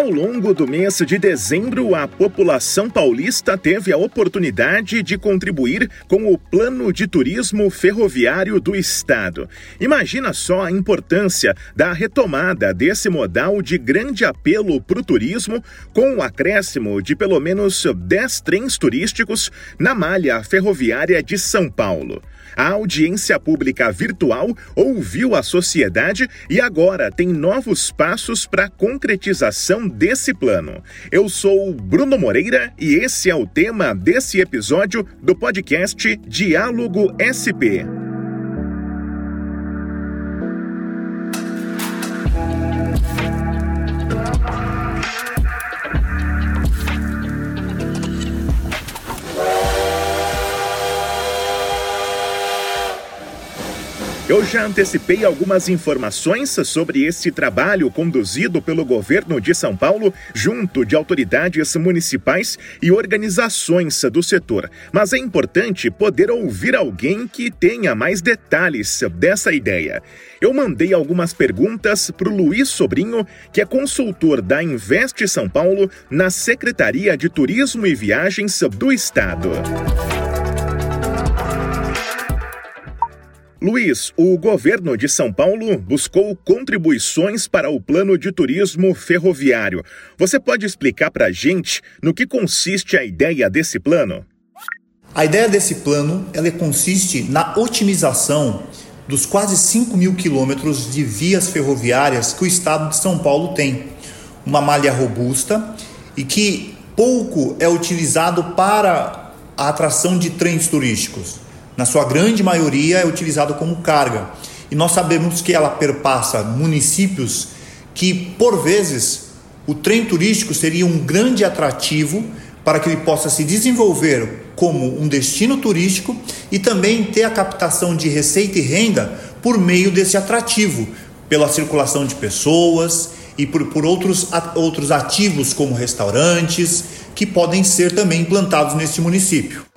Ao longo do mês de dezembro, a população paulista teve a oportunidade de contribuir com o Plano de Turismo Ferroviário do Estado. Imagina só a importância da retomada desse modal de grande apelo para o turismo, com o acréscimo de pelo menos 10 trens turísticos na malha ferroviária de São Paulo. A audiência pública virtual ouviu a sociedade e agora tem novos passos para a concretização desse plano. Eu sou Bruno Moreira e esse é o tema desse episódio do podcast Diálogo SP. Eu já antecipei algumas informações sobre esse trabalho conduzido pelo governo de São Paulo, junto de autoridades municipais e organizações do setor. Mas é importante poder ouvir alguém que tenha mais detalhes dessa ideia. Eu mandei algumas perguntas para o Luiz Sobrinho, que é consultor da Investe São Paulo na Secretaria de Turismo e Viagens do Estado. Luiz, o governo de São Paulo buscou contribuições para o plano de turismo ferroviário. Você pode explicar para a gente no que consiste a ideia desse plano? A ideia desse plano ela consiste na otimização dos quase 5 mil quilômetros de vias ferroviárias que o estado de São Paulo tem. Uma malha robusta e que pouco é utilizado para a atração de trens turísticos na sua grande maioria, é utilizado como carga. E nós sabemos que ela perpassa municípios que, por vezes, o trem turístico seria um grande atrativo para que ele possa se desenvolver como um destino turístico e também ter a captação de receita e renda por meio desse atrativo, pela circulação de pessoas e por, por outros, outros ativos como restaurantes que podem ser também implantados neste município.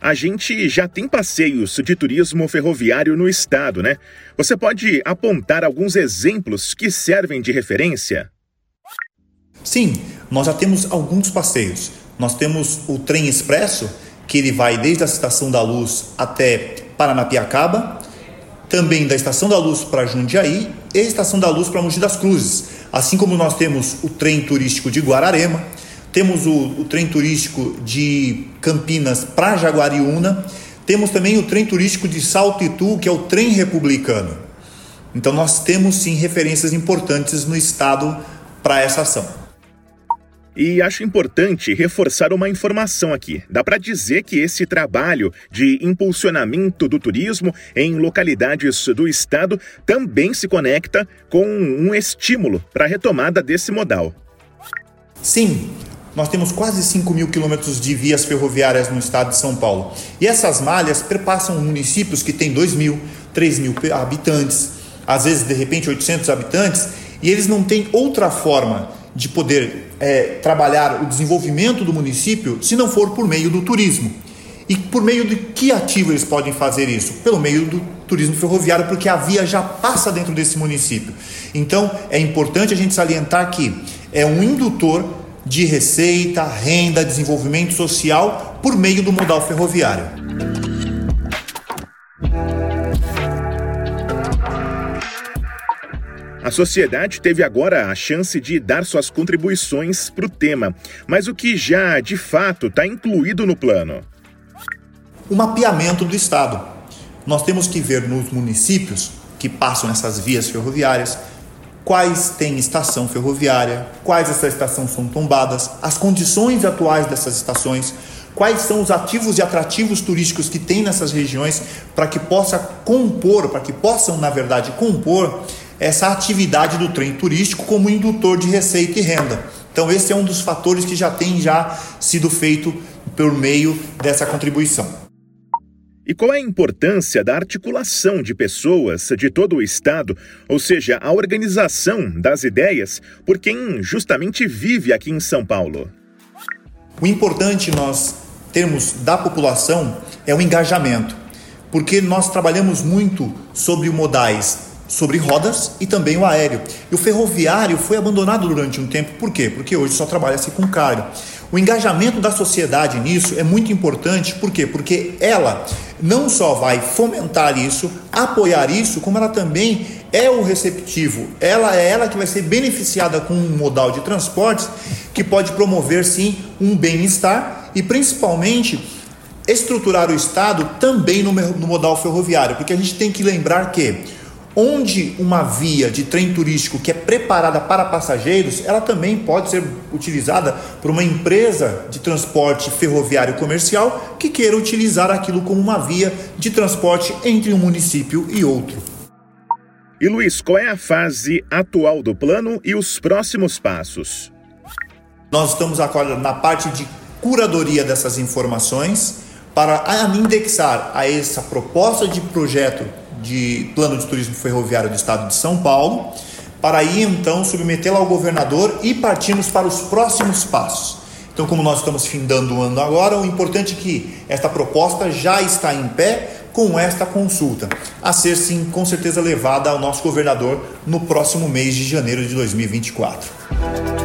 A gente já tem passeios de turismo ferroviário no estado, né? Você pode apontar alguns exemplos que servem de referência? Sim, nós já temos alguns passeios. Nós temos o trem expresso, que ele vai desde a Estação da Luz até Paranapiacaba, também da Estação da Luz para Jundiaí e Estação da Luz para Mogi das Cruzes. Assim como nós temos o trem turístico de Guararema, temos o, o trem turístico de Campinas para Jaguariúna, temos também o trem turístico de Salto Itu, que é o trem republicano. Então nós temos sim referências importantes no estado para essa ação. E acho importante reforçar uma informação aqui. Dá para dizer que esse trabalho de impulsionamento do turismo em localidades do estado também se conecta com um estímulo para a retomada desse modal. Sim, nós temos quase 5 mil quilômetros de vias ferroviárias no estado de São Paulo. E essas malhas perpassam municípios que têm 2 mil, 3 mil habitantes, às vezes, de repente, 800 habitantes, e eles não têm outra forma de poder é, trabalhar o desenvolvimento do município se não for por meio do turismo. E por meio de que ativo eles podem fazer isso? Pelo meio do turismo ferroviário, porque a via já passa dentro desse município. Então, é importante a gente salientar que é um indutor de receita, renda, desenvolvimento social por meio do modal ferroviário. A sociedade teve agora a chance de dar suas contribuições para o tema, mas o que já de fato está incluído no plano? O mapeamento do Estado. Nós temos que ver nos municípios que passam nessas vias ferroviárias quais têm estação ferroviária, quais essas estações são tombadas, as condições atuais dessas estações, quais são os ativos e atrativos turísticos que tem nessas regiões para que possa compor, para que possam, na verdade, compor essa atividade do trem turístico como indutor de receita e renda. Então esse é um dos fatores que já tem já sido feito por meio dessa contribuição. E qual é a importância da articulação de pessoas de todo o Estado, ou seja, a organização das ideias por quem justamente vive aqui em São Paulo? O importante nós termos da população é o engajamento, porque nós trabalhamos muito sobre modais sobre rodas e também o aéreo. E o ferroviário foi abandonado durante um tempo, por quê? Porque hoje só trabalha-se com carga. O engajamento da sociedade nisso é muito importante, por quê? Porque ela não só vai fomentar isso, apoiar isso, como ela também é o receptivo. Ela é ela que vai ser beneficiada com um modal de transportes que pode promover sim um bem-estar e principalmente estruturar o Estado também no, modal ferroviário, porque a gente tem que lembrar que onde uma via de trem turístico que é preparada para passageiros, ela também pode ser utilizada por uma empresa de transporte ferroviário comercial que queira utilizar aquilo como uma via de transporte entre um município e outro. E Luiz, qual é a fase atual do plano e os próximos passos? Nós estamos agora na parte de curadoria dessas informações para indexar a essa proposta de projeto de plano de turismo ferroviário do estado de São Paulo, para aí então submetê-la ao governador e partirmos para os próximos passos. Então, como nós estamos findando o ano agora, o importante é que esta proposta já está em pé com esta consulta, a ser sim com certeza levada ao nosso governador no próximo mês de janeiro de 2024.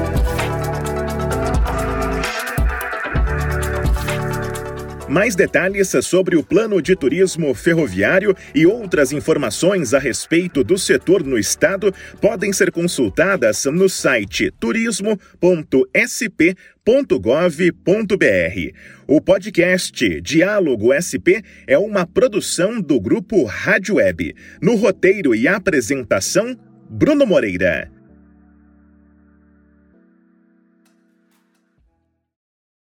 Mais detalhes sobre o plano de turismo ferroviário e outras informações a respeito do setor no estado podem ser consultadas no site turismo.sp.gov.br. O podcast Diálogo SP é uma produção do grupo Rádio Web. No roteiro e apresentação, Bruno Moreira.